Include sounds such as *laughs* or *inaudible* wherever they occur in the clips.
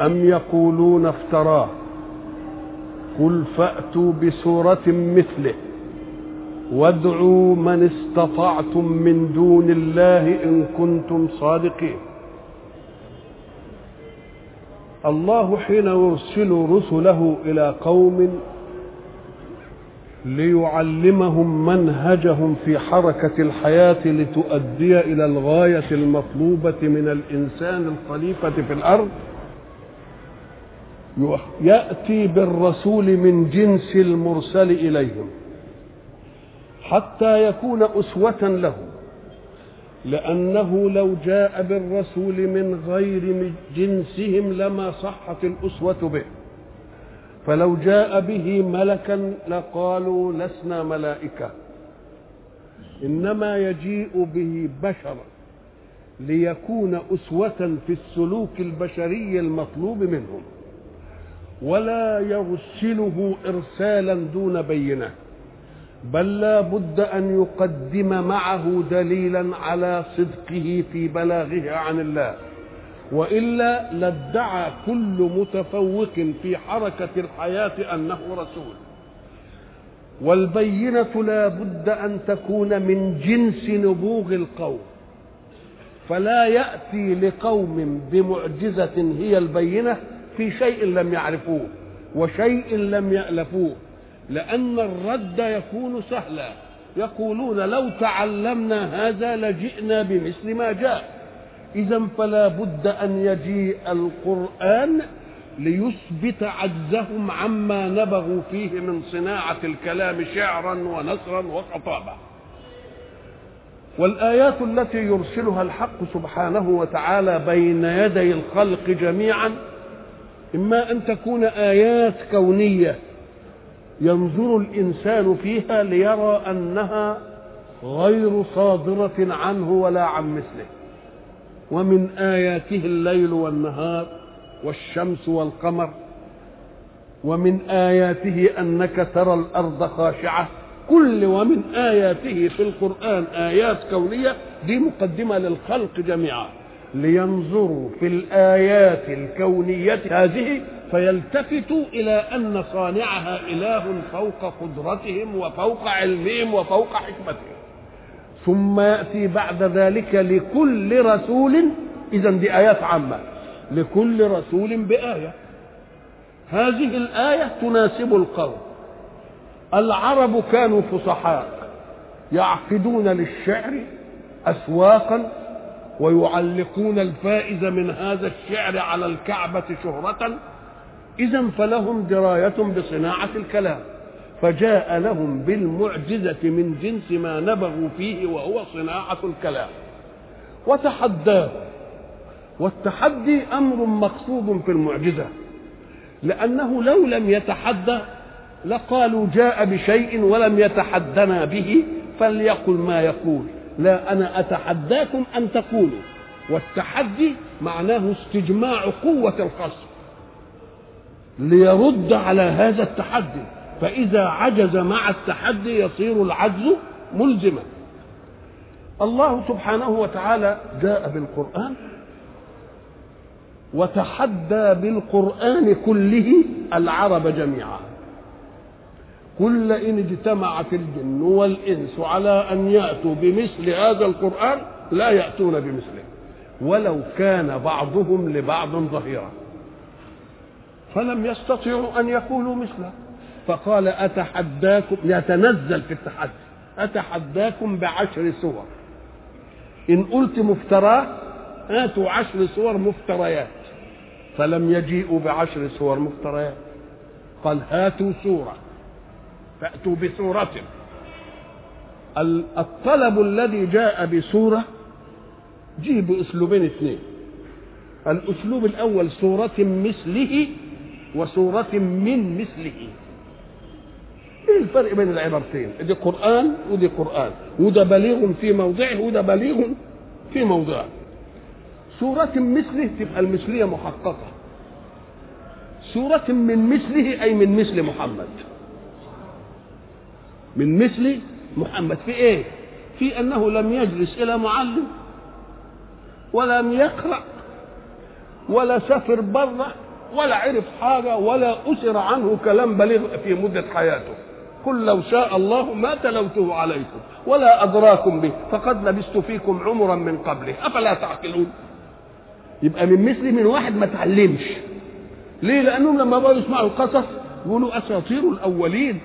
أم يقولون افتراه؟ قل فأتوا بسورة مثله. وادعوا من استطعتم من دون الله إن كنتم صادقين. الله حين يرسل رسله إلى قوم ليعلمهم منهجهم في حركة الحياة لتؤدي إلى الغاية المطلوبة من الإنسان الخليفة في الأرض يأتي بالرسول من جنس المرسل إليهم حتى يكون أسوة لهم لأنه لو جاء بالرسول من غير جنسهم لما صحت الأسوة به فلو جاء به ملكا لقالوا لسنا ملائكة إنما يجيء به بشرا ليكون أسوة في السلوك البشري المطلوب منهم. ولا يرسله إرسالا دون بينة بل لا بد أن يقدم معه دليلا على صدقه في بلاغه عن الله. وإلا لادعى كل متفوق في حركة الحياة أنه رسول. والبينة لا بد أن تكون من جنس نبوغ القوم. فلا يأتي لقوم بمعجزة هي البينة في شيء لم يعرفوه وشيء لم يألفوه لأن الرد يكون سهلا. يقولون لو تعلمنا هذا لجئنا بمثل ما جاء. إذا فلا بد أن يجيء القرآن ليثبت عجزهم عما نبغوا فيه من صناعة الكلام شعرا ونثرا وخطابة والآيات التي يرسلها الحق سبحانه وتعالى بين يدي الخلق جميعا إما أن تكون آيات كونية ينظر الإنسان فيها ليرى أنها غير صادرة عنه ولا عن مثله. ومن آياته الليل والنهار والشمس والقمر. ومن آياته أنك ترى الأرض خاشعة. كل ومن آياته في القرآن آيات كونية دي مقدمة للخلق جميعا. لينظروا في الآيات الكونية هذه فيلتفتوا إلى أن صانعها إله فوق قدرتهم وفوق علمهم وفوق حكمتهم. ثم يأتي بعد ذلك لكل رسول إذا دي آيات عامة لكل رسول بآية. هذه الآية تناسب القوم. العرب كانوا فصحاء يعقدون للشعر أسواقا ويعلقون الفائز من هذا الشعر على الكعبة شهرة إذا فلهم دراية بصناعة الكلام فجاء لهم بالمعجزة من جنس ما نبغوا فيه وهو صناعة الكلام. وتحداه والتحدي أمر مقصود في المعجزة لأنه لو لم يتحدى لقالوا جاء بشيء ولم يتحدنا به فليقل ما يقول. لا أنا أتحداكم أن تقولوا. والتحدي معناه استجماع قوة الخصم ليرد على هذا التحدي. فإذا عجز مع التحدي يصير العجز ملزما. الله سبحانه وتعالى جاء بالقرآن وتحدى بالقرآن كله العرب جميعا. قل إن اجتمعت الجن والإنس على أن يأتوا بمثل هذا القرآن لا يأتون بمثله. ولو كان بعضهم لبعض ظهيرا. فلم يستطيعوا أن يقولوا مثله. فقال أتحداكم يتنزل في التحدي. أتحداكم بعشر سور إن قلت مفتراه هاتوا عشر سور مفتريات. فلم يجيئوا بعشر سور مفتريات. قال هاتوا سوره فأتوا بسورة. الطلب الذي جاء بسورة جيب بأسلوبين اثنين. الأسلوب الأول سورة مثله وسورة من مثله. إيه الفرق بين العبارتين؟ دي قرآن ودي قرآن. وده بليغ في موضعه وده بليغ في موضعه. سورة مثله تبقى المثلية محققة. سورة من مثله أي من مثل محمد. من مثل محمد. في إيه؟ في أنه لم يجلس إلى معلم ولم يقرأ ولا سافر بره ولا عرف حاجة ولا أسر عنه كلام بليغ في مدة حياته. قل لو شاء الله ما تلوته عليكم ولا أدراكم به فقد لبست فيكم عمرا من قبله. أفلا تعقلون؟ يبقى من مثل من واحد ما تعلمش. ليه؟ لأنهم لما بقوا يسمعوا القصص يقولوا أساطير الأولين.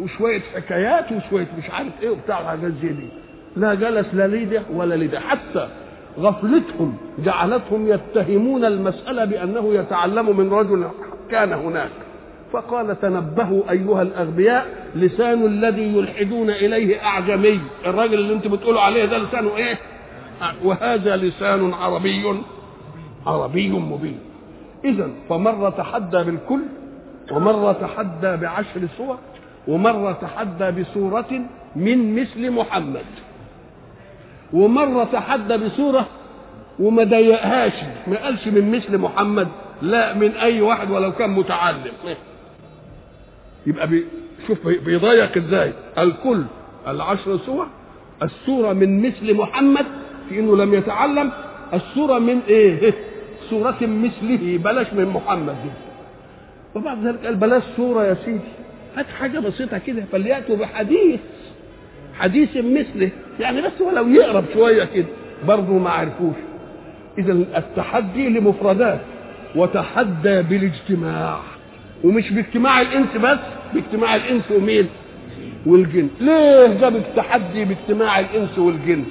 وشوية حكايات وشوية مش عارف إيه وبتاع حاجات زي دي لا جلس لا لده ولا لده حتى غفلتهم جعلتهم يتهمون المسألة بأنه يتعلم من رجل كان هناك. فقال تنبهوا أيها الأغبياء لسان الذي يلحدون إليه أعجمي. الراجل اللي أنتم بتقولوا عليه ده لسانه إيه؟ وهذا لسان عربي عربي مبين. إذا فمرة تحدى بالكل ومرة تحدى بعشر صور. ومرة تحدى بسورة من مثل محمد. ومرة تحدى بسورة وما ضيقهاش ما قالش من مثل محمد لا من أي واحد ولو كان متعلم. يبقى بي شوف بيضيق إزاي؟ الكل العشر سور السورة من مثل محمد في إنه لم يتعلم السورة من إيه؟ سورة مثله بلاش من محمد. وبعد ذلك قال بلاش سورة يا سيدي. هات حاجة بسيطة كده فليأتوا بحديث حديث مثله يعني بس ولو يقرب شوية كده برضه ما عرفوش. إذا التحدي لمفردات وتحدى بالاجتماع. ومش باجتماع الإنس بس باجتماع الإنس ومين؟ والجن. ليه جاب التحدي باجتماع الإنس والجن؟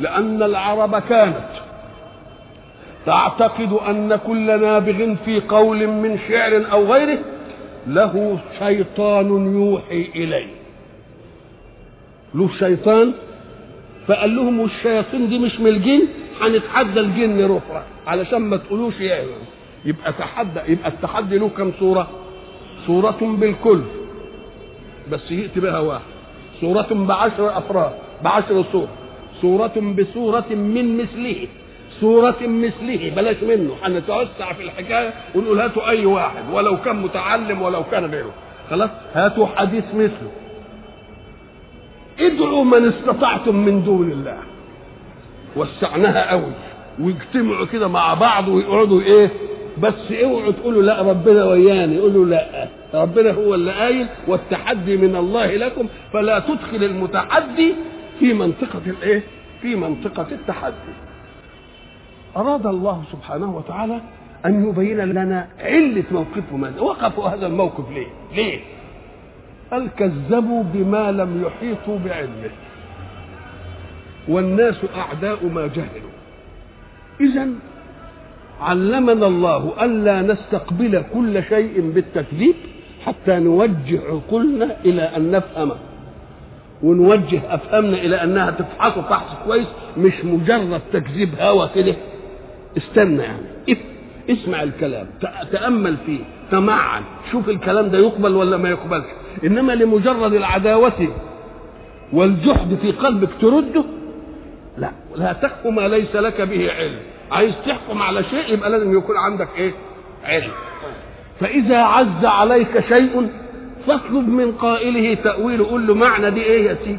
لأن العرب كانت تعتقد أن كل نابغ في قول من شعر أو غيره له شيطان يوحي إليه. له شيطان؟ فقال لهم والشياطين دي مش من الجن؟ هنتحدى الجن رفع علشان ما تقولوش يعني يبقى تحدى يبقى التحدي له كم صورة؟ صورة بالكل. بس يأتي بها واحد. صورة بعشر أفراد بعشر صور. صورة بصورة من مثله. صورة مثله بلاش منه. هنتوسع في الحكاية ونقول هاتوا أي واحد ولو كان متعلم ولو كان غيره. خلاص؟ هاتوا حديث مثله. ادعوا من استطعتم من دون الله. وسعناها قوي. ويجتمعوا كده مع بعض ويقعدوا إيه؟ بس اوعوا تقولوا لا ربنا وياني قولوا لا. ربنا هو اللي قايل والتحدي من الله لكم. فلا تدخل المتحدي في منطقة الإيه؟ في منطقة التحدي. أراد الله سبحانه وتعالى أن يبين لنا علة موقفهم هذا وقفوا هذا الموقف ليه؟ ليه؟ قال كذبوا بما لم يحيطوا بعلمه؟ والناس أعداء ما جهلوا. إذا علمنا الله ألا نستقبل كل شيء بالتكذيب حتى نوجه عقولنا إلى أن نفهمه ونوجه أفهامنا إلى أنها تفحص فحص كويس مش مجرد تكذيب هوى كده. استنى يعني. اسمع الكلام تأمل فيه تمعن. شوف الكلام ده يقبل ولا ما يقبلش. إنما لمجرد العداوة والجحد في قلبك ترده لا. لا تحكم ما ليس لك به علم. عايز تحكم على شيء يبقى لازم يكون عندك إيه؟ علم. فإذا عز عليك شيء فاطلب من قائله تأويله قول له معنى دي إيه يا سيدي؟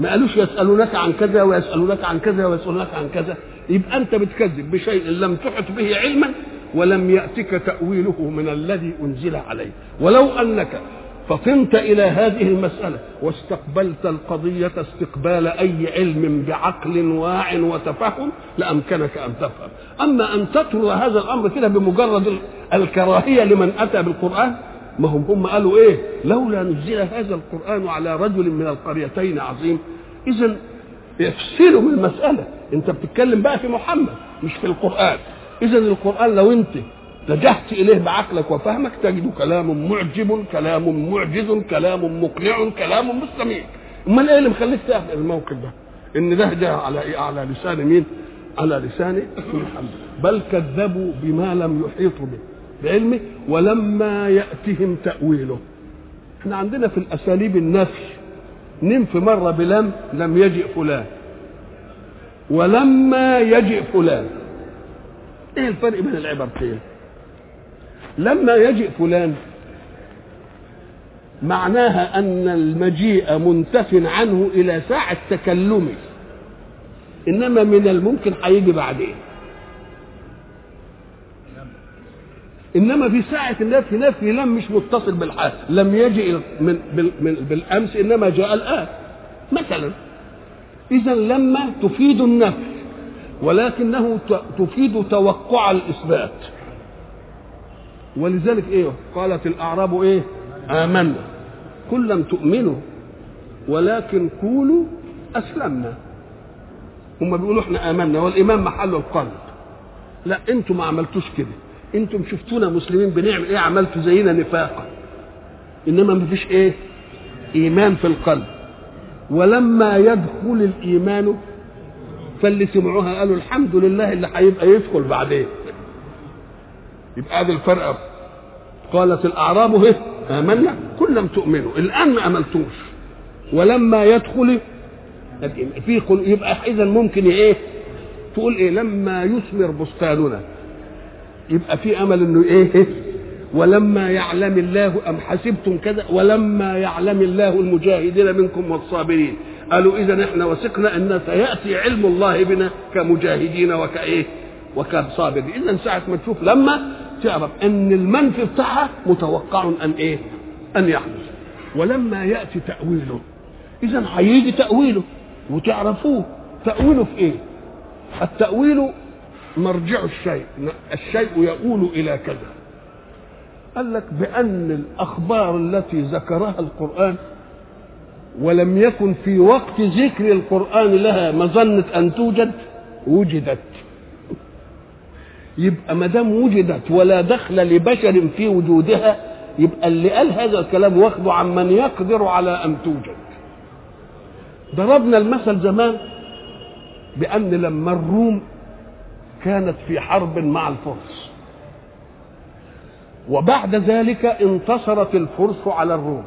ما قالوش يسألونك عن كذا ويسألونك عن كذا ويسألونك عن كذا. يبقى أنت بتكذب بشيء لم تحط به علما ولم يأتك تأويله من الذي أنزل عليه ولو أنك فطنت إلى هذه المسألة واستقبلت القضية استقبال أي علم بعقل واع وتفهم لأمكنك أن تفهم. أما أن تطرد هذا الأمر كده بمجرد الكراهية لمن أتى بالقرآن ما هم هم قالوا إيه؟ لولا نزل هذا القرآن على رجل من القريتين عظيم. إذا يفصلوا من أنت بتتكلم بقى في محمد مش في القرآن. إذا القرآن لو أنت اتجهت إليه بعقلك وفهمك تجد كلام معجب كلام معجز كلام مقنع كلام مستميع أمال إيه اللي مخليك تأخذ الموقف ده؟ إن ده جاء على إيه؟ على لسان مين؟ على لسان محمد. بل كذبوا بما لم يحيطوا به بعلمه ولما يأتهم تأويله. إحنا عندنا في الأساليب النفي ننفي مرة بلم لم يجئ فلان. ولما يجئ فلان. إيه الفرق بين العبارتين لما يجئ فلان معناها أن المجيء منتف عنه إلى ساعة تكلمه. إنما من الممكن هيجي بعدين. إنما في ساعة النفي نفي لم مش متصل بالحال. لم يجئ من بالأمس إنما جاء الآن. مثلا. اذا لما تفيد النفي ولكنه تفيد توقع الإثبات. ولذلك إيه؟ قالت الأعراب إيه؟ آمنا. كل لم تؤمنوا ولكن قولوا أسلمنا. هم بيقولوا إحنا آمنا والايمان محله القلب. لا أنتم ما عملتوش كده. أنتم شفتونا مسلمين بنعمل إيه؟ عملتوا زينا نفاقا. إنما ما فيش إيه؟ إيمان في القلب. ولما يدخل الإيمان فاللي سمعوها قالوا الحمد لله اللي هيبقى يدخل بعدين. يبقى هذا الفرق. قالت الأعراب إيه؟ آمنا. كل لم تؤمنوا. الآن ما آمنتوش. ولما يدخل في يبقى اذا ممكن إيه؟ تقول إيه؟ لما يثمر بستاننا. يبقى في أمل إنه إيه؟ ولما يعلم الله أم حسبتم كذا ولما يعلم الله المجاهدين منكم والصابرين. قالوا إذا إحنا وثقنا أن سيأتي علم الله بنا كمجاهدين وكإيه؟ وكصابرين. إذا ساعة ما تشوف لما تعرف أن المنفي بتاعها متوقع أن إيه؟ أن يحدث. ولما يأتي تأويله. إذا هيجي تأويله. وتعرفوه. تأويله في إيه؟ التأويل مرجع الشيء. الشيء يؤول إلى كذا. قال لك بأن الأخبار التي ذكرها القرآن ولم يكن في وقت ذكر القرآن لها مظنه أن توجد وجدت. يبقى ما دام وجدت ولا دخل لبشر في وجودها يبقى اللي قال هذا الكلام واخده عن من يقدر على أن توجد. ضربنا المثل زمان بأن لما الروم كانت في حرب مع الفرس وبعد ذلك انتصرت الفرس على الروم.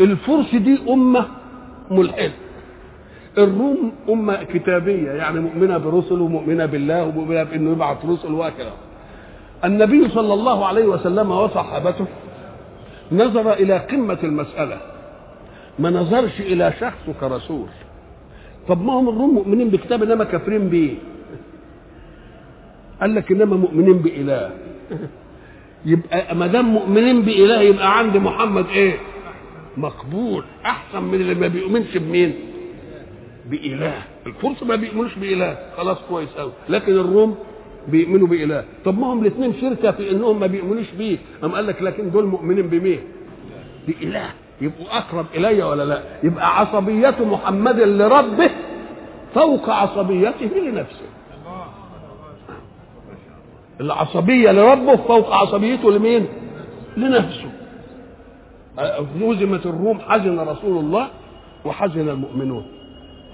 الفرس دي أمة ملحدة. الروم أمة كتابية يعني مؤمنة برسل ومؤمنة بالله ومؤمنة بأنه يبعث رسل وهكذا النبي صلى الله عليه وسلم وصحابته نظر إلى قمة المسألة. ما نظرش إلى شخصه كرسول. طب ما هم الروم مؤمنين بكتاب إنما كافرين بيه؟ قال لك إنما مؤمنين بإله. يبقى ما دام مؤمنين بإله يبقى عند محمد إيه؟ مقبول. أحسن من اللي ما بيؤمنش بمين؟ بإله. الفرس ما بيؤمنوش بإله. خلاص كويس قوي لكن الروم بيؤمنوا بإله. طب ما هم الاثنين شركة في إنهم ما بيؤمنوش بيه. قام قال لك لكن دول مؤمنين بمين؟ بإله. يبقوا أقرب إلي ولا لا؟ يبقى عصبية محمد لربه فوق عصبيته لنفسه. العصبية لربه فوق عصبيته لمين؟ لنفسه. هزمت الروم حزن رسول الله وحزن المؤمنون.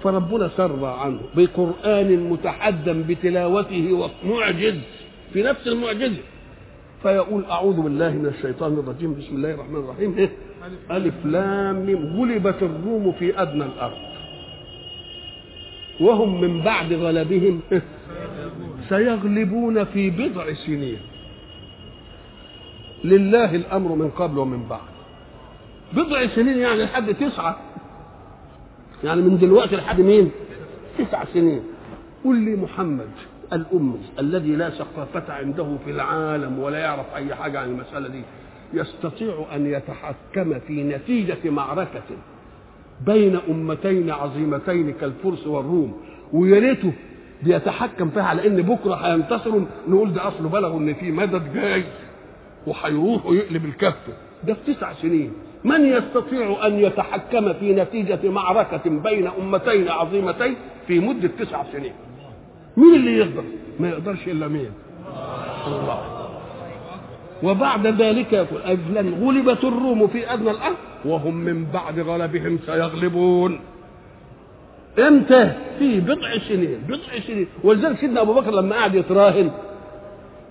فربنا سر عنه بقرآن متحدى بتلاوته ومعجز في نفس المعجزة فيقول أعوذ بالله من الشيطان الرجيم بسم الله الرحمن الرحيم. إيه؟ ألف لام ميم. غلبت الروم في أدنى الأرض. وهم من بعد غلبهم؟ سيغلبون في بضع سنين. لله الأمر من قبل ومن بعد. بضع سنين يعني لحد تسعة. يعني من دلوقتي لحد مين؟ تسع سنين. قل لي محمد الأمي الذي لا ثقافة عنده في العالم ولا يعرف أي حاجة عن المسألة دي يستطيع أن يتحكم في نتيجة معركة. بين أمتين عظيمتين كالفرس والروم ويا ريته بيتحكم فيها على إن بكرة هينتصروا نقول ده اصله بلغوا إن في مدد جاي وهيروح ويقلب الكفه ده في تسع سنين. من يستطيع أن يتحكم في نتيجة معركة بين أمتين عظيمتين في مدة تسع سنين؟ مين اللي يقدر؟ ما يقدرش إلا مين؟ الله. وبعد ذلك يقول أجلا غلبت الروم في أدنى الأرض وهم من بعد غلبهم سيغلبون. إمتى؟ في بضع سنين بضع سنين. ولذلك سيدنا أبو بكر لما قعد يتراهن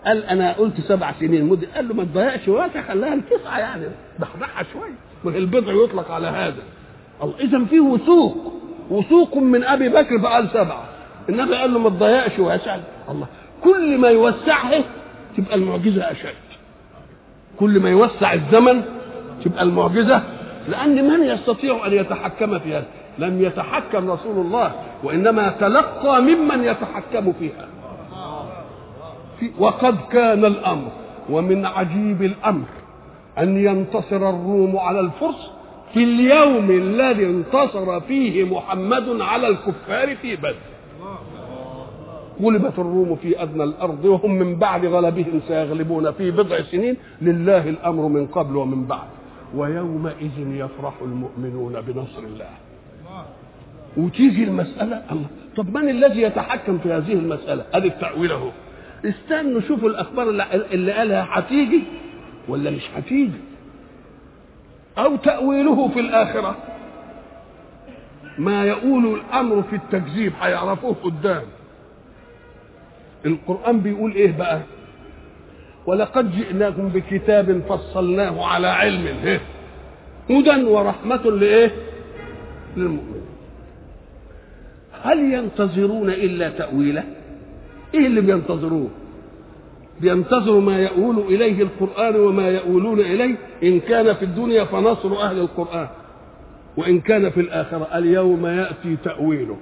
قال أنا قلت سبع سنين مدة. قال له ما تضيعش وقت خليها التسعه يعني. ضحضحها شوية ما البضع يطلق على هذا. اذا في وثوق. وثوق من أبي بكر فقال سبعة. النبي قال له ما تضيعش واسع الله كل ما يوسعها تبقى المعجزة أشد. كل ما يوسع الزمن تبقى المعجزة لأن من يستطيع أن يتحكم في هذا؟ لم يتحكم رسول الله وإنما تلقى ممن يتحكم فيها. في وقد كان الأمر ومن عجيب الأمر أن ينتصر الروم على الفرس في اليوم الذي انتصر فيه محمد على الكفار في بدر. غلبت الروم في أدنى الأرض وهم من بعد غلبهم سيغلبون في بضع سنين. لله الأمر من قبل ومن بعد. ويومئذ يفرح المؤمنون بنصر الله. وتيجي المسألة الله. طب من الذي يتحكم في هذه المسألة؟ أدي التأويل أهو استنوا شوفوا الأخبار اللي, اللي قالها هتيجي ولا مش هتيجي أو تأويله في الآخرة. ما يقول الأمر في التكذيب هيعرفوه قدام. القرآن بيقول إيه بقى؟ ولقد جئناكم بكتاب فصلناه على علم إيه؟ هدى ورحمة لإيه؟ للمؤمنين هل ينتظرون إلا تأويله إيه اللي بينتظروه بينتظروا ما يؤول إليه القرآن وما يؤولون إليه إن كان في الدنيا فنصر أهل القرآن وإن كان في الآخرة اليوم يأتي تأويله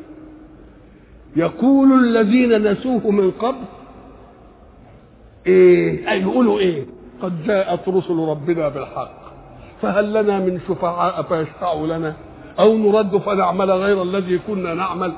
يقول الذين نسوه من قبل إيه؟ أي يقولوا إيه؟ قد جاءت رسل ربنا بالحق فهل لنا من شفعاء فيشفعوا لنا؟ أو نرد فنعمل غير الذي كنا نعمل؟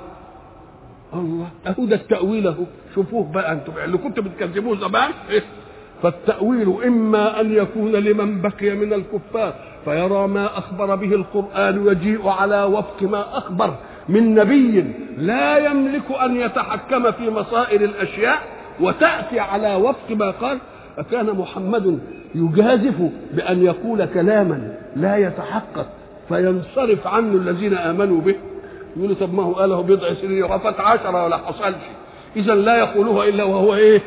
الله أهو ده التأويل أهو. شوفوه بقى أنتم اللي كنتوا بتكذبوه زمان. إيه؟ *laughs* فالتأويل إما أن يكون لمن بقي من الكفار فيرى ما أخبر به القرآن ويجيء على وفق ما أخبر. من نبي لا يملك أن يتحكم في مصائر الأشياء وتأتي على وفق ما قال أكان محمد يجازف بأن يقول كلاما لا يتحقق فينصرف عنه الذين آمنوا به. يقولوا طب ما هو قاله بضع سنين وفات عشرة ولا حصلش اذا لا يقولها إلا وهو إيه؟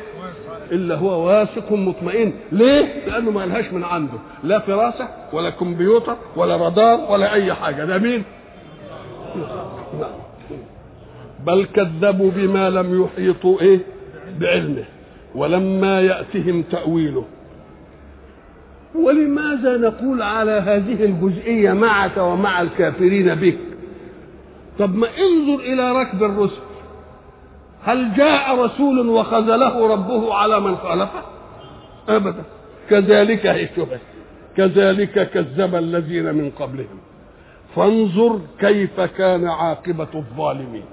إلا هو واثق مطمئن. ليه؟ لأنه ما لهاش من عنده. لا فراسة ولا كمبيوتر ولا رادار ولا أي حاجة. ده مين؟ بل كذبوا بما لم يحيطوا إيه؟ بعلمه. ولما يأتهم تأويله. ولماذا نقول على هذه الجزئية معك ومع الكافرين بك؟ طب ما انظر إلى ركب الرسل. هل جاء رسول وخذله ربه على من خالفه؟ أبدا. كذلك الشبه كذلك كذب الذين من قبلهم. فانظر كيف كان عاقبة الظالمين.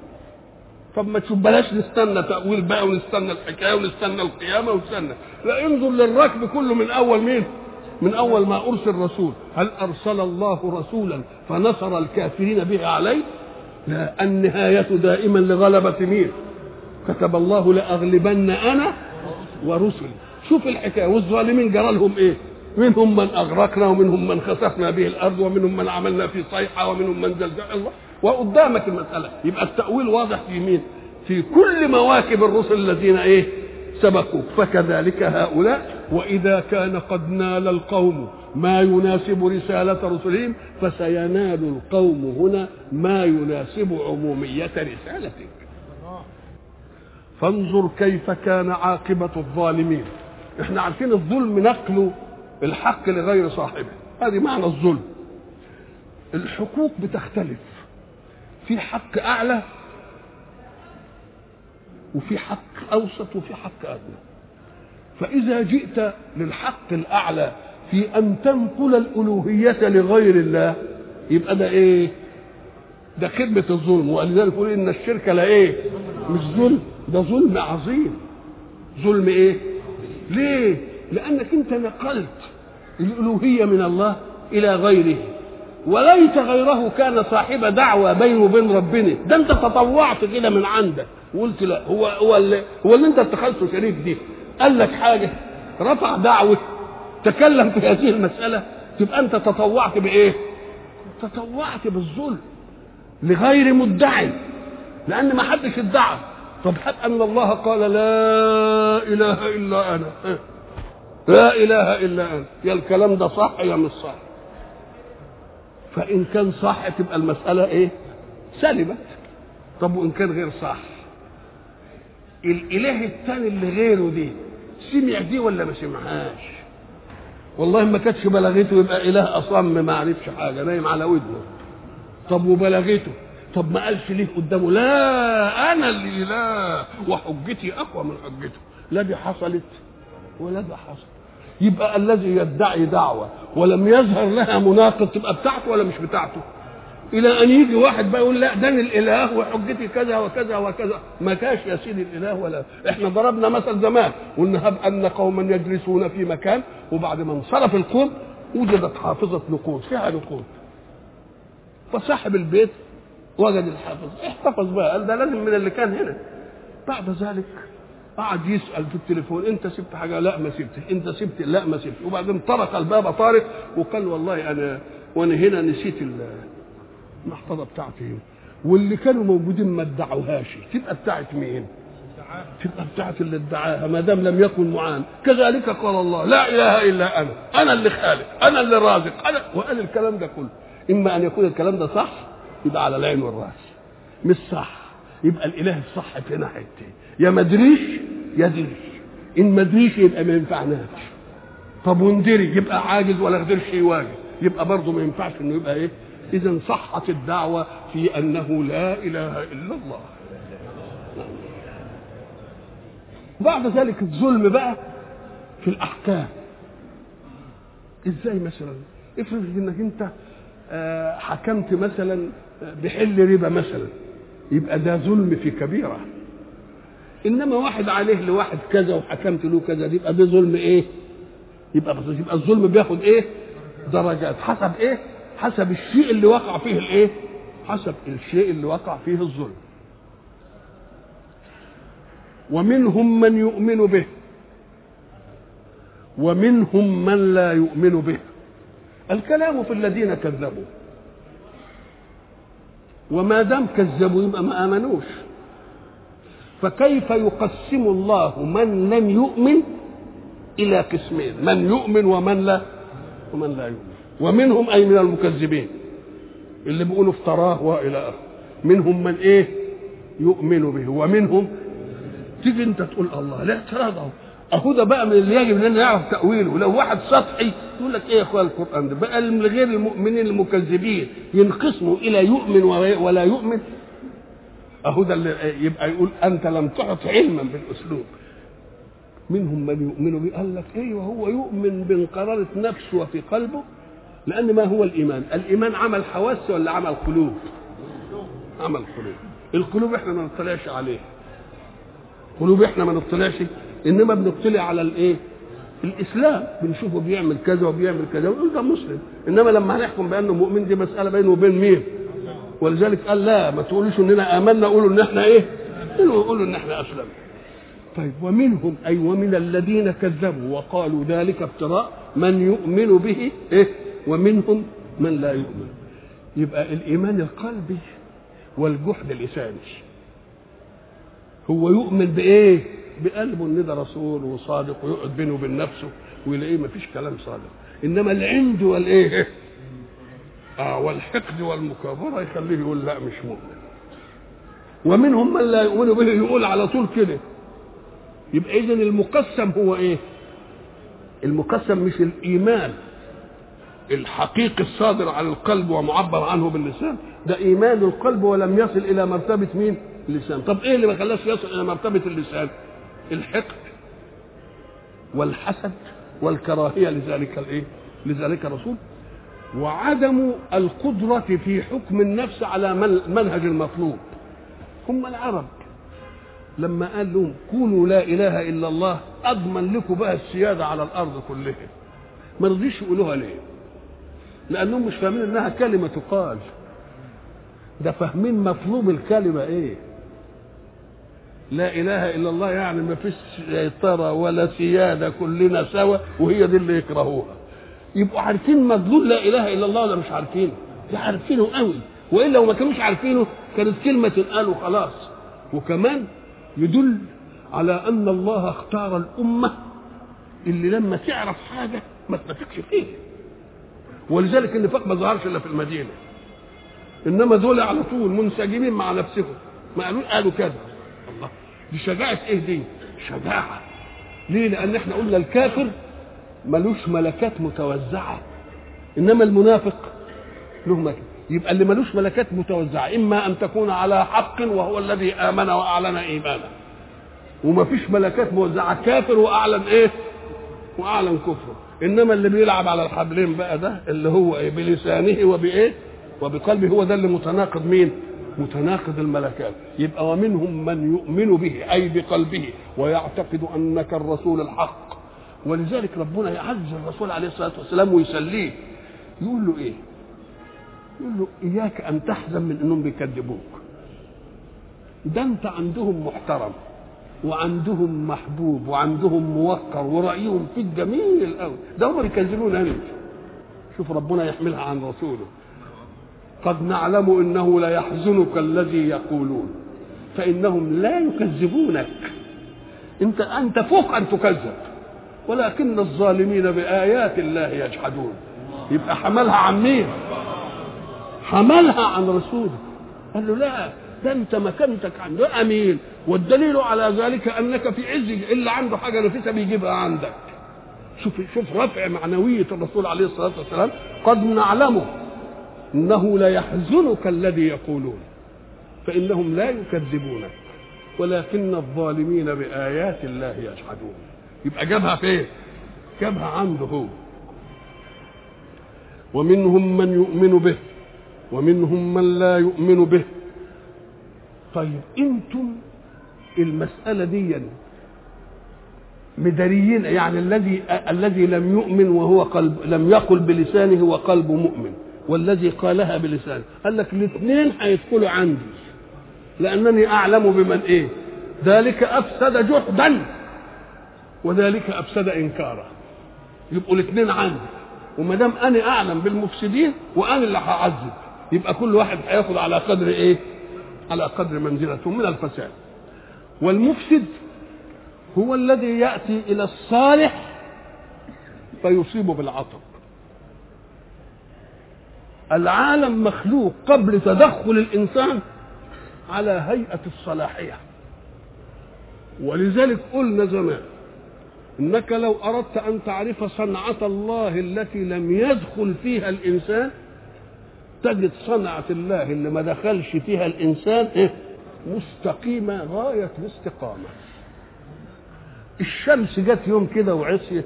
طب ما تشوف بلاش نستنى تأويل بقى ونستنى الحكاية ونستنى القيامة ونستنى. لا انظر للركب كله من أول مين؟ من أول ما أرسل رسول هل أرسل الله رسولا فنصر الكافرين به عليه؟ لا النهاية دائما لغلبة مين؟ كتب الله لأغلبن أنا ورسلي. شوف الحكاية والظالمين جرى لهم إيه؟ منهم من أغرقنا ومنهم من خسفنا به الأرض ومنهم من عملنا في صيحة ومنهم من زلزل الله وقدامك المسألة. يبقى التأويل واضح في مين؟ في كل مواكب الرسل الذين إيه؟ سبقوك. فكذلك هؤلاء. وإذا كان قد نال القوم ما يناسب رسالة رسلهم فسينال القوم هنا ما يناسب عمومية رسالتك. فانظر كيف كان عاقبة الظالمين. إحنا عارفين الظلم نقل الحق لغير صاحبه. هذه معنى الظلم. الحقوق بتختلف. في حق أعلى وفي حق أوسط وفي حق أدنى. فإذا جئت للحق الأعلى في أن تنقل الألوهية لغير الله يبقى ده إيه؟ ده خدمة الظلم. ولذلك يقول إن الشرك لا إيه؟ مش ظلم ده ظلم عظيم. ظلم إيه؟ ليه؟ لأنك أنت نقلت الألوهية من الله إلى غيره. وليت غيره كان صاحب دعوة بينه وبين ربنا. ده انت تطوعت كده من عندك. وقلت لا هو هو اللي هو اللي انت اتخذته شريك دي. قال لك حاجة؟ رفع دعوة. تكلم في هذه المسألة. تبقى انت تطوعت بإيه؟ تطوعت بالظلم لغير مدعي. لأن ما حدش ادعى. طب هل أن الله قال لا إله إلا أنا؟ لا إله إلا أنا يا الكلام ده صح يا مش صح؟ فإن كان صح تبقى المسألة إيه؟ سلمت طب وإن كان غير صح؟ الإله الثاني اللي غيره دي سمع دي ولا ما سمعهاش؟ والله ما كانتش بلغته يبقى إله أصم ما عرفش حاجة نايم على ودنه. طب وبلغته؟ طب ما قالش ليه قدامه؟ لا أنا اللي لا وحجتي أقوى من حجته. لا دي حصلت ولا ده حصل يبقى الذي يدعي دعوة. ولم يظهر لها مناقض تبقى بتاعته ولا مش بتاعته. إلى أن يجي واحد بقى يقول لا ده أنا الإله وحجتي كذا وكذا وكذا. ما كاش يا سيدي الإله ولا. إحنا ضربنا مثل زمان. قلنا هب أن قوما يجلسون في مكان. وبعد ما انصرف القوم وجدت حافظة نقود فيها نقود. فصاحب البيت وجد الحافظ احتفظ بقى قال ده لازم من اللي كان هنا. بعد ذلك قعد يسأل في التليفون أنت سبت حاجة؟ لا ما سبتش. أنت سبت؟ لا ما سبت. وبعدين طرق الباب طارق وقال والله أنا وأنا هنا نسيت المحفظة بتاعتي. واللي كانوا موجودين ما ادعوهاش. تبقى بتاعت مين؟ تبقى بتاعت اللي ادعاها ما دام لم يكن معان كذلك قال الله لا إله إلا أنا أنا اللي خالق أنا اللي رازق أنا وقال الكلام ده كله. إما أن يكون الكلام ده صح يبقى على العين والرأس. مش صح. يبقى الإله الصح في ناحيتين يا ما ادريش يا دري إن ما ادريش يبقى ما ينفعناش. طب وندري يبقى عاجز ولا قدرش يواجه يبقى برضه ما ينفعش إنه يبقى إيه؟ اذا صحت الدعوة في أنه لا إله إلا الله. بعد ذلك الظلم بقى في الأحكام. إزاي مثلا؟ افرض إنك أنت آه، حكمت مثلا بحل ربا مثلا. يبقى ده ظلم في كبيرة. إنما واحد عليه لواحد كذا وحكمت له كذا يبقى ده ظلم إيه؟ يبقى يبقى الظلم بياخد إيه؟ درجات. حسب إيه؟ حسب الشيء اللي وقع فيه الإيه؟ حسب الشيء اللي وقع فيه الظلم. ومنهم من يؤمن به. ومنهم من لا يؤمن به. الكلام في الذين كذبوا. وما دام كذبوا يبقى ما آمنوش. فكيف يقسم الله من لم يؤمن إلى قسمين؟ من يؤمن ومن لا ومن لا يؤمن. ومنهم أي من المكذبين؟ اللي بيقولوا افتراه والى اخره منهم من إيه؟ يؤمن به. ومنهم تيجي أنت تقول الله لا اعتراض اهو بقى من اللي يجب إننا نعرف تأويله. لو واحد سطحي يقول لك إيه يا أخويا القرآن ده؟ بقى من غير المؤمنين المكذبين ينقسموا إلى يؤمن ولا يؤمن. اهو ده اللي يبقى يقول أنت لم تحط علما بالأسلوب. منهم من يؤمن به قال لك إيه وهو يؤمن بانقرارة نفسه وفي قلبه لأن ما هو الإيمان؟ الإيمان عمل حواس ولا عمل قلوب؟ عمل قلوب. القلوب إحنا ما نطلعش عليه. قلوب إحنا ما نطلعش إنما بنطلع على الإيه؟ الإسلام. بنشوفه بيعمل كذا وبيعمل كذا. ونقول ده مسلم. إنما لما هنحكم بأنه مؤمن دي مسألة بينه وبين مين؟ ولذلك قال لا ما تقولوش إننا آمنا قولوا إن إحنا إيه؟ قولوا إن إحنا أسلمنا. طيب ومنهم أي ومن الذين كذبوا وقالوا ذلك افتراء من يؤمن به إيه؟ ومنهم من لا يؤمن. يبقى الإيمان القلبي والجحد اللساني هو يؤمن بإيه؟ بقلبه ان ده رسول وصادق ويقعد بينه وبين نفسه ويلاقيه ما فيش كلام صادق. إنما العند والإيه؟ آه والحقد والمكابرة يخليه يقول لا مش مؤمن. ومنهم من لا يؤمن به يقول على طول كده. يبقى اذا المقسم هو إيه؟ المقسم مش الإيمان. الحقيقي الصادر على القلب ومعبر عنه باللسان ده إيمان القلب ولم يصل إلى مرتبة مين؟ اللسان طب إيه اللي ما خلاش يصل إلى مرتبة اللسان؟ الحقد والحسد والكراهية لذلك الإيه؟ لذلك الرسول. وعدم القدرة في حكم النفس على منهج المطلوب هم العرب. لما قال لهم كونوا لا إله إلا الله أضمن لكم بقى السيادة على الأرض كلها ما رضيش يقولوها ليه؟ لأنهم مش فاهمين إنها كلمة تقال. ده فاهمين مطلوب الكلمة إيه؟ لا إله إلا الله يعني ما فيش سيطرة ولا سيادة كلنا سوا وهي دي اللي يكرهوها. يبقوا عارفين مدلول لا إله إلا الله ولا مش عارفينه؟ ده عارفينه قوي. والا لو ما كانوش عارفينه كانت كلمة تنقال وخلاص. وكمان يدل على أن الله اختار الأمة اللي لما تعرف حاجة ما تنافقش فيه ولذلك النفاق ما ظهرش إلا في المدينة. إنما دول على طول منسجمين مع نفسهم. ما قالوا قالوا كذا. دي شجاعه إيه دي؟ شجاعة. ليه؟ لأن إحنا قلنا الكافر ملوش ملكات متوزعة. إنما المنافق له ملكات يبقى اللي ملوش ملكات متوزعة إما أن تكون على حق وهو الذي آمن وأعلن ايمانه وما فيش ملكات موزعة. كافر وأعلن إيه؟ وأعلن كفره. إنما اللي بيلعب على الحبلين بقى ده اللي هو إيه؟ بلسانه وبإيه؟ وبقلبه. هو ده اللي متناقض مين؟ متناقض الملكات. يبقى ومنهم من يؤمن به أي بقلبه ويعتقد أنك الرسول الحق. ولذلك ربنا يعز الرسول عليه الصلاة والسلام ويسليه. يقول له إيه؟ يقول له إياك أن تحزن من إنهم بيكذبوك. ده أنت عندهم محترم وعندهم محبوب وعندهم موقر ورأيهم فيك جميل قوي ده هم بيكذبون أنت. شوف ربنا يحملها عن رسوله. قد نعلم إنه ليحزنك الذي يقولون فإنهم لا يكذبونك. أنت أنت فوق أن تكذب ولكن الظالمين بآيات الله يجحدون. يبقى حملها عن مين؟ حملها عن رسوله قال له لا ده أنت مكانتك عنده أمين والدليل على ذلك أنك في عز اللي عنده حاجة نفيسه بيجيبها عندك. شوف شوف رفع معنوية الرسول عليه الصلاة والسلام قد نعلمه. إنه ليحزنك الذي يقولون فإنهم لا يكذبونك ولكن الظالمين بآيات الله يجحدون. يبقى جابها فين؟ جابها عنده. هو ومنهم من يؤمن به ومنهم من لا يؤمن به. طيب أنتم المسألة دي مداريين يعني الذي الذي لم يؤمن وهو قلب لم يقل بلسانه وقلبه مؤمن. والذي قالها بلسانه قال لك الاثنين هيدخلوا عندي. لأنني أعلم بمن إيه. ذلك أفسد جحدا. وذلك أفسد انكارا يبقوا الاثنين عندي. وما دام أنا أعلم بالمفسدين وأنا اللي هعذب. يبقى كل واحد هياخد على قدر إيه؟ على قدر منزلته من الفساد. والمفسد هو الذي يأتي إلى الصالح فيصيبه بالعطب. العالم مخلوق قبل تدخل الإنسان على هيئة الصلاحية. ولذلك قلنا زمان إنك لو أردت أن تعرف صنعة الله التي لم يدخل فيها الإنسان تجد صنعة الله اللي ما دخلش فيها الإنسان إيه؟ مستقيمة غاية الاستقامة. الشمس جت يوم كده وعصيت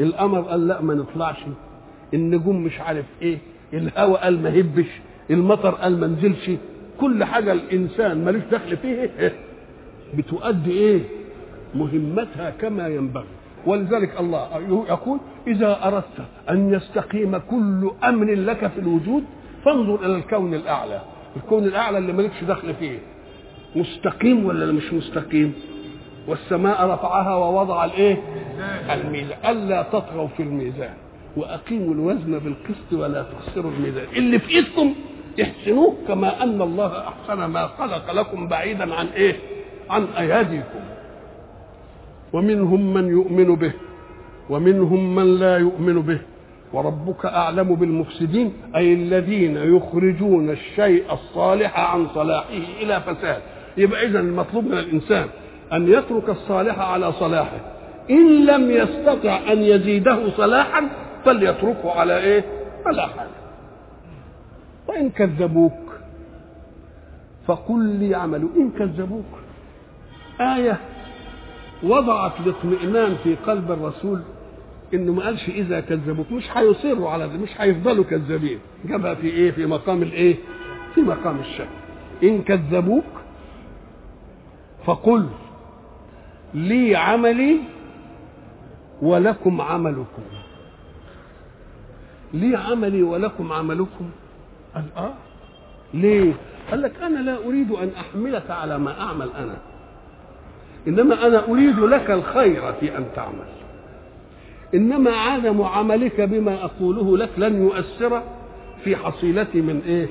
القمر قال لا ما نطلعش النجوم مش عارف إيه. الهواء قال ما هبش المطر قال ما نزلش. كل حاجة الإنسان ملوش دخل فيه إيه؟ بتؤدي إيه؟ مهمتها كما ينبغي. ولذلك الله يقول إذا أردت أن يستقيم كل أمر لك في الوجود فانظر إلى الكون الأعلى. الكون الأعلى اللي مالكش دخل فيه. مستقيم ولا مش مستقيم؟ والسماء رفعها ووضع الإيه؟ الميزان. ألا تطغوا في الميزان. وأقيموا الوزن بالقسط ولا تخسروا الميزان. اللي في ايدكم احسنوه كما أن الله أحسن ما خلق لكم بعيدا عن إيه؟ عن أياديكم. ومنهم من يؤمن به ومنهم من لا يؤمن به. وربك أعلم بالمفسدين أي الذين يخرجون الشيء الصالح عن صلاحه إلى فساد. يبقى اذا المطلوب من الإنسان أن يترك الصالح على صلاحه. إن لم يستطع أن يزيده صلاحا فليتركه على إيه؟ على حاله وإن كذبوك فقل لي عملوا. إن كذبوك. آية وضعت الاطمئنان في قلب الرسول إنه ما قالش إذا كذبوك. مش هيصروا على ده مش هيفضلوا كذابين. جابها في إيه؟ في مقام الإيه؟ في مقام الشك. إن كذبوك فقل لي عملي ولكم عملكم. لي عملي ولكم عملكم. قال آه. ليه؟ قال لك أنا لا أريد أن أحملك على ما أعمل أنا. إنما أنا أريد لك الخير في أن تعمل. إنما عدم عملك بما أقوله لك لن يؤثر في حصيلتي من إيه؟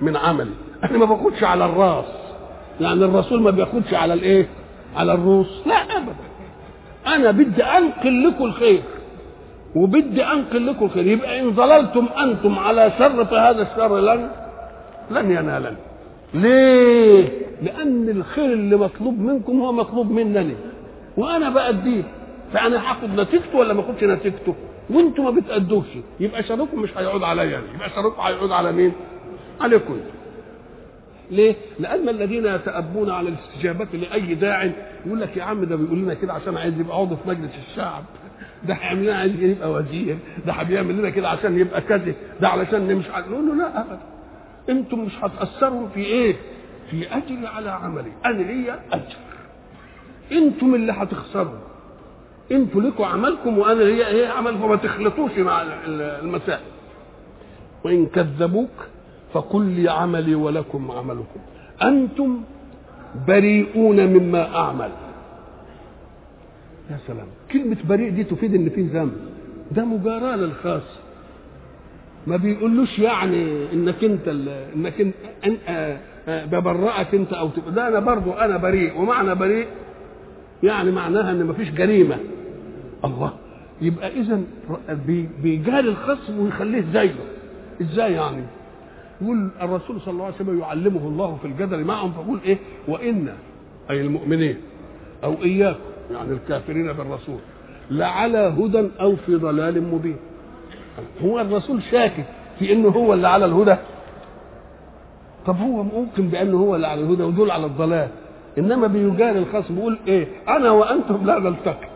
من عملي أنا ما باخدش على الراس. يعني الرسول ما بياخدش على الإيه؟ على الروس. لا ابدا. أنا بدي أنقل لكم الخير. وبدي أنقل لكم الخير يبقى إن ظللتم أنتم على شر فهذا الشر لن لن ينالني ليه؟ لأن الخير اللي مطلوب منكم هو مطلوب منني. وأنا بأديه. فأنا هاخد نتيجته ولا ما اخدش نتيجته؟ وأنتم ما بتأدوش. يبقى شركم مش هيعود عليا. يبقى شركم هيعود على مين؟ عليكم ليه؟ لأن الذين يتأبون على الاستجابة لأي داع يقول لك يا عم ده بيقول لنا كده عشان عايز يبقى عضو في مجلس الشعب. ده هيعمل لنا عايز يبقى وزير. ده بيعمل لنا كده عشان يبقى كذا. ده علشان مش نقول له لا أبدا. أنتم مش هتأثروا في إيه؟ في أجري على عملي. أنا ليا أجر. أنتم اللي هتخسروا. أنتوا لكم عملكم وأنا ليا إيه عمل فما تخلطوش مع المسائل. وإن كذبوك فقل لي عملي ولكم عملكم. أنتم بريئون مما أعمل. يا سلام. كلمة بريء دي تفيد إن فيه ذنب. ده مجاراة للخاص. ما بيقولوش يعني إنك أنت إنك انت أن ببرأك أنت أو تبقى ده أنا برضو أنا بريء. ومعنى بريء يعني معناها إن مفيش جريمة. الله. يبقى اذا بيجاري الخصم ويخليه زيه. إزاي يعني؟ يقول الرسول صلى الله عليه وسلم يعلمه الله في الجدل معهم فيقول إيه؟ وإن أي المؤمنين أو إياكم يعني الكافرين بالرسول لعلى هدى أو في ضلال مبين. هو الرسول شاكك في إنه هو اللي على الهدى. طب هو ممكن بأنه هو اللي على الهدى ودول على الضلال. إنما بيجاري الخصم بيقول إيه؟ أنا وأنتم لا نلتقي.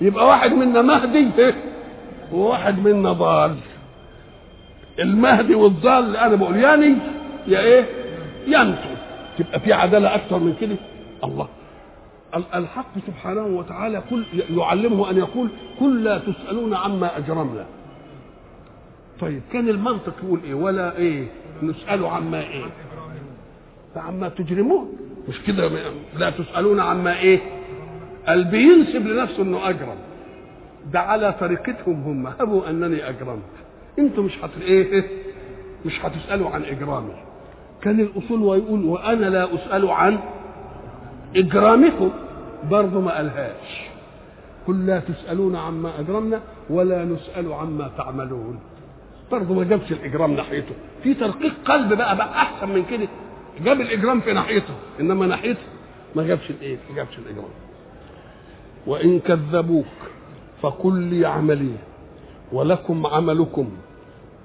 يبقى واحد منا مهدي. وواحد منا ضال. المهدي والضال أنا بقول يعني يا إيه؟ ينتو تبقى في عدالة أكثر من كده؟ الله. الحق سبحانه وتعالى كل يعلمه أن يقول كل لا تسألون عما أجرمنا. طيب كان المنطق يقول إيه؟ ولا إيه؟ نساله عما إيه؟ فعما تجرمون. مش كده لا تسألون عما إيه؟ قال بينسب لنفسه إنه أجرم. ده على طريقتهم هم. هبوا أنني أجرمت. أنتوا مش هت إيه؟ مش هتسألوا عن إجرامي. كان الأصول ويقول وأنا لا أسأل عن إجرامكم برضه ما قالهاش. قل لا تسألون عما أجرمنا ولا نسأل عما تعملون. برضه ما جابش الإجرام ناحيته. في ترقيق قلب بقى بقى أحسن من كده. جاب الإجرام في ناحيته إنما ناحيته ما جابش الإيه؟ ما جابش الإجرام. وإن كذبوك فقل لي عملي ولكم عملكم.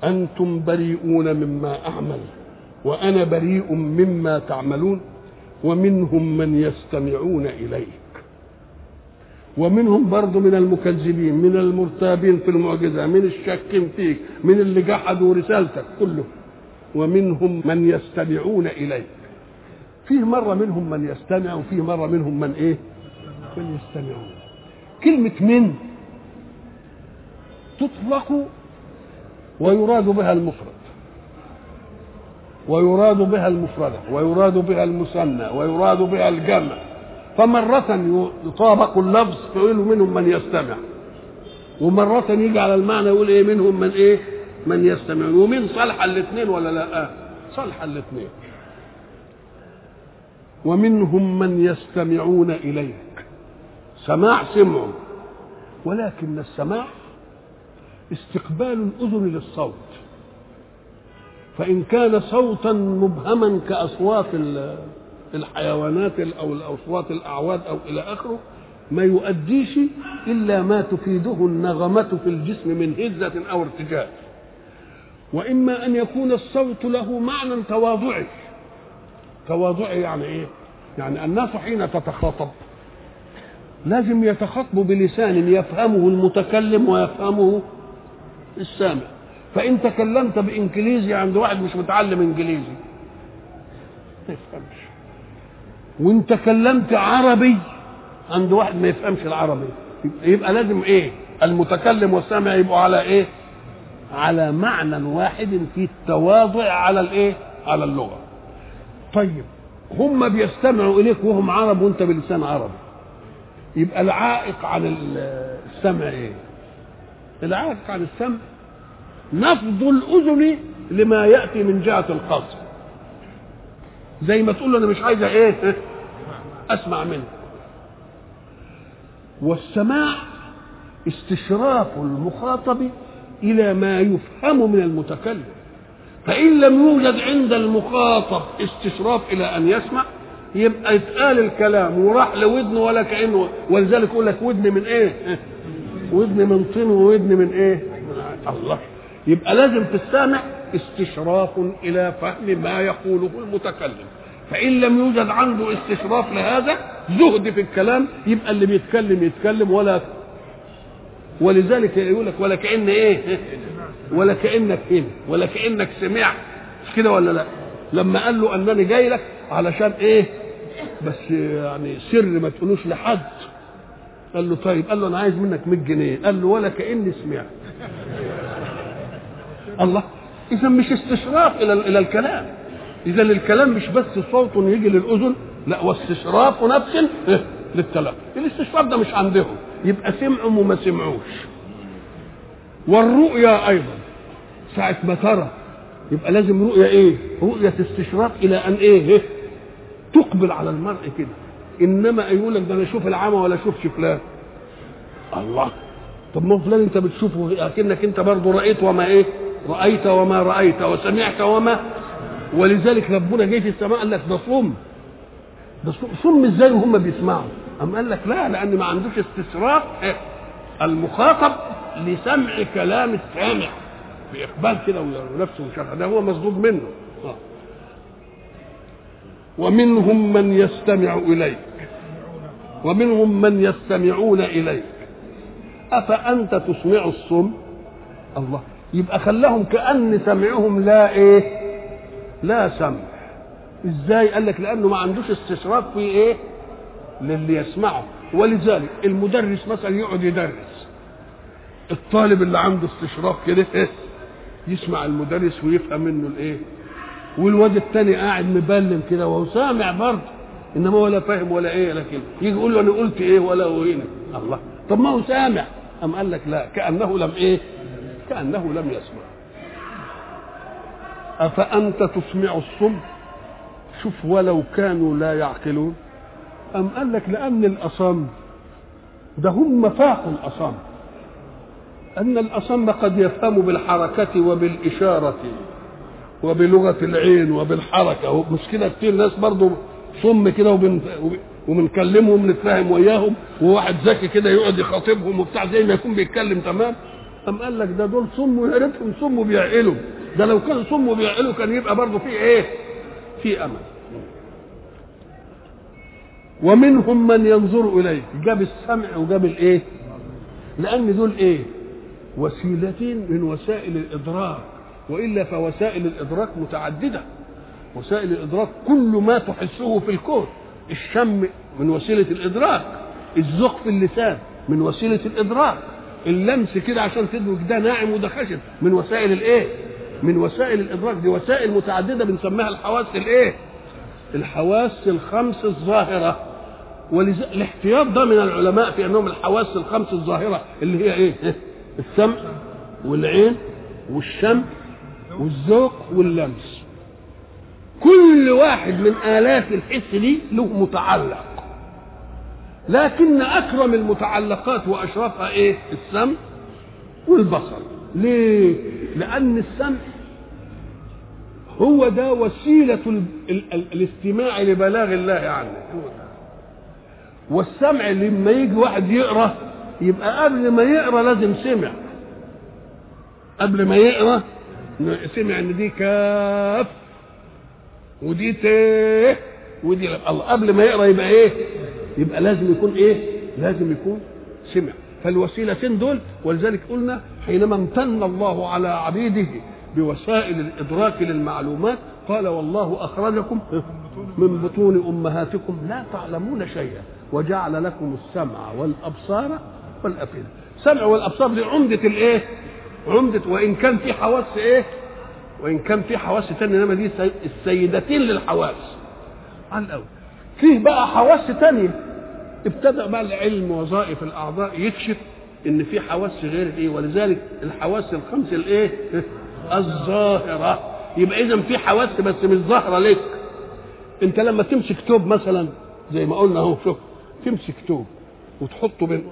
أنتم بريئون مما أعمل وأنا بريء مما تعملون. ومنهم من يستمعون إليك. ومنهم برضه من المكذبين من المرتابين في المعجزة من الشاكين فيك من اللي جحدوا رسالتك كله ومنهم من يستمعون إليك. فيه مرة منهم من يستمع وفيه مرة منهم من إيه؟ من يستمعون. كلمة من تطلق ويراد بها المفرد. ويراد بها المفردة ويراد بها المثنى ويراد بها الجمع. فمرة يطابق اللفظ فيقول منهم من يستمع. ومرة يجي على المعنى يقول إيه منهم من إيه؟ من يستمع. ومن صالح الاثنين ولا لا؟ آه صالح الاثنين. ومنهم من يستمعون إليك. سماع سمع ولكن السماع استقبال الأذن للصوت. فإن كان صوتا مبهما كأصوات الحيوانات أو الأصوات الأعواد أو إلى آخره ما يؤديش إلا ما تفيده النغمة في الجسم من هزة أو ارتجاج وإما أن يكون الصوت له معنى تواضعي. تواضعي يعني إيه؟ يعني الناس حين تتخاطب لازم يتخاطبوا بلسان يفهمه المتكلم ويفهمه السامع. فإن تكلمت بإنجليزي عند واحد مش متعلم إنجليزي. ما يفهمش وإن تكلمت عربي عند واحد ما يفهمش العربي. يبقى لازم إيه؟ المتكلم والسامع يبقوا على إيه؟ على معنى واحد في التواضع على الإيه؟ على اللغة. طيب هم بيستمعوا إليك وهم عرب وأنت بلسان عربي. يبقى العائق عن السمع إيه؟ العائق عن السمع نفض الأذن لما يأتي من جهة القصد. زي ما تقول أنا مش عايزه إيه؟ أسمع منك. والسماع استشراف المخاطب إلى ما يفهم من المتكلم. فإن لم يوجد عند المخاطب استشراف إلى أن يسمع يبقى يتقال الكلام وراح لودنه ولا كأنه ولذلك يقول لك ودن من إيه؟ ودن من طين وودن من إيه؟ الله. يبقى لازم في السامع استشراف إلى فهم ما يقوله المتكلم. فإن لم يوجد عنده استشراف لهذا زهد في الكلام يبقى اللي بيتكلم يتكلم ولا ولذلك يقول لك ولا كأن إيه؟ *laughs* ولا كأنك هنا ولا كأنك سمعت. مش كده ولا لا؟ لما قال له أنني جاي لك علشان إيه؟ بس يعني سر ما تقولوش لحد. قال له طيب قال له أنا عايز منك 100 جنيه. قال له ولا كأني سمعت. الله. اذا مش استشراف إلى إلى الكلام. اذا الكلام مش بس صوت يجي للأذن لا واستشراف نفس للكلام الاستشراف ده مش عندهم. يبقى سمعوا وما سمعوش. والرؤيا أيضا. ساعة ما ترى. يبقى لازم رؤية إيه؟ رؤية استشراف إلى أن إيه, إيه؟ تقبل على المرء كده. إنما يقول لك ده أنا أشوف العمى ولا اشوفش فلان الله. طب ما فلان أنت بتشوفه أكنك أنت برضه رأيت وما إيه؟ رأيت وما رأيت وسمعت وما ولذلك ربنا جه في السماء قال لك ده صم ده صم إزاي وهم بيسمعوا؟ أم قال لك لا لأن ما عندوش استشراف المخاطب لسمع كلام السامع بإقبال كده ونفسه وشرح ده هو مصدود منه. ومنهم من يستمع إليك. ومنهم من يستمعون إليك. أفأنت تسمع الصم؟ الله. يبقى خلاهم كأن سمعهم لا إيه؟ لا سمع. إزاي؟ قال لك لأنه ما عندوش استشراف في إيه؟ للي يسمعه. ولذلك المدرس مثلا يقعد يدرس. الطالب اللي عنده استشراف كده إيه؟ *laughs* يسمع المدرس ويفهم منه الإيه؟ والواد التاني قاعد مبلم كده وهو سامع برضه. إنما ولا فاهم ولا إيه لكن يجي يقول له أنا قلت إيه ولا هنا الله. طب ما هو سامع. أم قال لك لا؟ كأنه لم إيه؟ كأنه لم يسمع. أفأنت تسمع الصم؟ شوف ولو كانوا لا يعقلون. أم قال لك لأن الأصم ده هم فاقوا الأصم. أن الأصم قد يفهم بالحركة وبالإشارة وبلغة العين وبالحركة. مش كده كتير ناس برضو صم كده وبن وبنكلمهم نتفاهم وياهم وواحد ذكي كده يقعد يخاطبهم وبتاع زي ما يكون بيتكلم تمام؟ أم قال لك ده دول صم ويا ريتهم صم وبيعقلوا ده لو كان صم وبيعقلوا كان يبقى برضه في إيه؟ في أمل. ومنهم من ينظر إليه. جاب السمع وجاب الإيه؟ لأن دول إيه؟ وسيلتين من وسائل الإدراك. وإلا فوسائل الإدراك متعددة. وسائل الإدراك كل ما تحسه في الكون. الشم من وسيلة الإدراك. الذوق في اللسان من وسيلة الإدراك. اللمس كده عشان تدرك ده ناعم وده خشن من وسائل الايه؟ من وسائل الإدراك. دي وسائل متعددة بنسميها الحواس الايه؟ الحواس الخمس الظاهرة. ولذلك الاحتياط ده من العلماء في أنهم الحواس الخمس الظاهرة اللي هي إيه؟ السمع والعين والشم والذوق واللمس. كل واحد من آلات الحس دي له متعلق. لكن أكرم المتعلقات وأشرفها إيه؟ السمع والبصر. ليه؟ لأن السمع هو ده وسيلة ال ال ال الاستماع لبلاغ الله عنه. والسمع لما يجي واحد يقرأ يبقى قبل ما يقرأ لازم سمع. قبل ما يقرأ سمع إن دي كاف ودي ت ودي الله قبل ما يقرأ يبقى إيه؟ يبقى لازم يكون إيه؟ لازم يكون سمع. فالوسيلتين دول ولذلك قلنا حينما امتن الله على عبيده بوسائل الإدراك للمعلومات قال والله أخرجكم من بطون أمهاتكم لا تعلمون شيئا وجعل لكم السمع والأبصار والأفئدة. السمع والأبصار دي عمدة الإيه؟ عمدة وإن كان في حواس إيه؟ وإن كان في حواس تانية إنما دي السيدتين للحواس. على الأول فيه بقى حواس تانية. ابتدأ بقى العلم وظائف الأعضاء يكشف إن في حواس غير إيه ولذلك الحواس الخمس الإيه؟ الظاهرة. يبقى اذا في حواس بس مش ظاهرة لك أنت لما تمسك توب مثلا زي ما قلنا أهو شوف تمسك توب وتحطه بين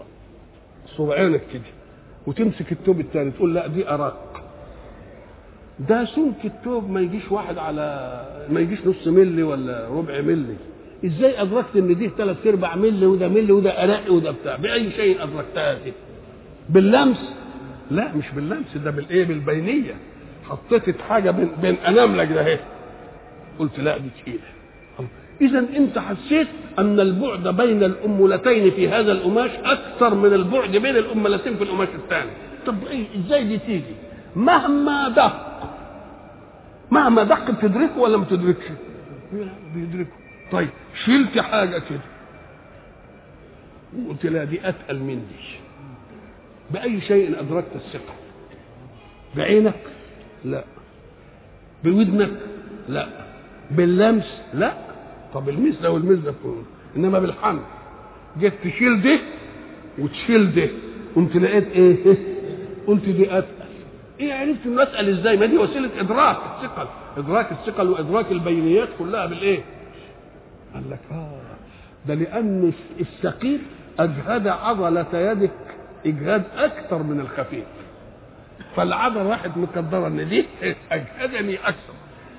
صبعينك كده وتمسك التوب الثاني تقول لا دي ارق ده سمك التوب ما يجيش واحد على ما يجيش نص ملي ولا ربع ملي إزاي أدركت إن دي ثلاث أرباع ملي وده ملي وده ارق وده بتاع؟ بأي شيء أدركتها دي؟ باللمس؟ لا مش باللمس ده بالإيه؟ بالبينية. حطيت حاجة بين بين أناملك ده اهي قلت لا دي تقيلة. إذا أنت حسيت أن البعد بين الامولتين في هذا القماش أكثر من البعد بين الامولتين في القماش الثاني. طب إيه إزاي دي تيجي؟ مهما دق. مهما دق بتدركه ولا ما تدركش بيدركه. طيب شلت حاجة كده. قلت لا دي أتقل من دي بأي شيء أدركت الثقة. بعينك؟ لا. بودنك؟ لا. باللمس؟ لا. طب المس ده والمس ده إنما بالحمل. جيت تشيل ده وتشيل ده. قمت لقيت إيه؟ *laughs* قلت دي أتقل. إيه عرفت إنه أتقل إزاي؟ ما دي وسيلة إدراك الثقل إدراك الثقل وإدراك البينيات كلها بالإيه؟ قال لك آه. ده لأن الثقيل أجهد عضلة يدك إجهاد أكثر من الخفيف. فالعضلة راحت مقدره إن دي أجهدني أكثر.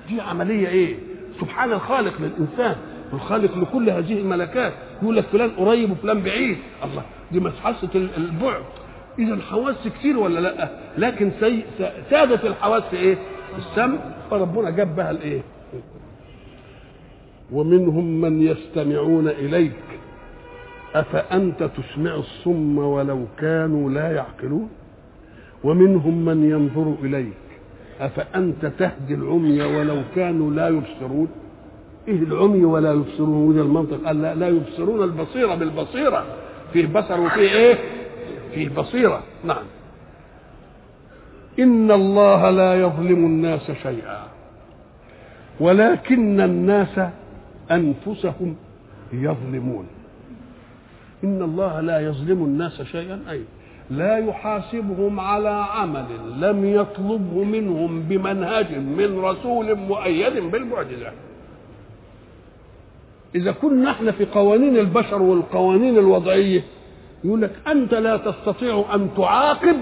دي عملية إيه؟ سبحان الخالق للإنسان الخالق لكل هذه الملكات. يقول لك فلان قريب وفلان بعيد. الله دي مسحسه البعد. إذا حواس كتير ولا لأ؟ لكن. سادت الحواس إيه؟ السمع. فربنا جاب بها الإيه؟ ومنهم من يستمعون إليك. أفأنت تسمع الصم ولو كانوا لا يعقلون؟ ومنهم من ينظر إليك. أفأنت تهدي العمي ولو كانوا لا يبصرون؟ إيه العمي ولا يبصرون؟ وده المنطق. قال لا, لا يبصرون البصيرة بالبصيرة. فيه بصر وفيه إيه؟ فيه بصيره نعم. إن الله لا يظلم الناس شيئا. ولكن الناس أنفسهم يظلمون. إن الله لا يظلم الناس شيئا. أي لا يحاسبهم على عمل لم يطلبه منهم بمنهج من رسول مؤيد بالمعجزة. إذا كنا إحنا في قوانين البشر والقوانين الوضعية يقول لك أنت لا تستطيع أن تعاقب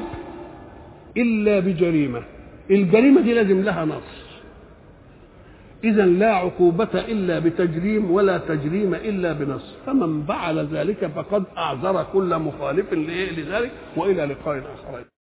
إلا بجريمة. الجريمة دي لازم لها نص. اذا لا عقوبة إلا بتجريم ولا تجريم إلا بنص. فمن فعل ذلك فقد أعذر كل مخالف لذلك وإلى لقاء آخر.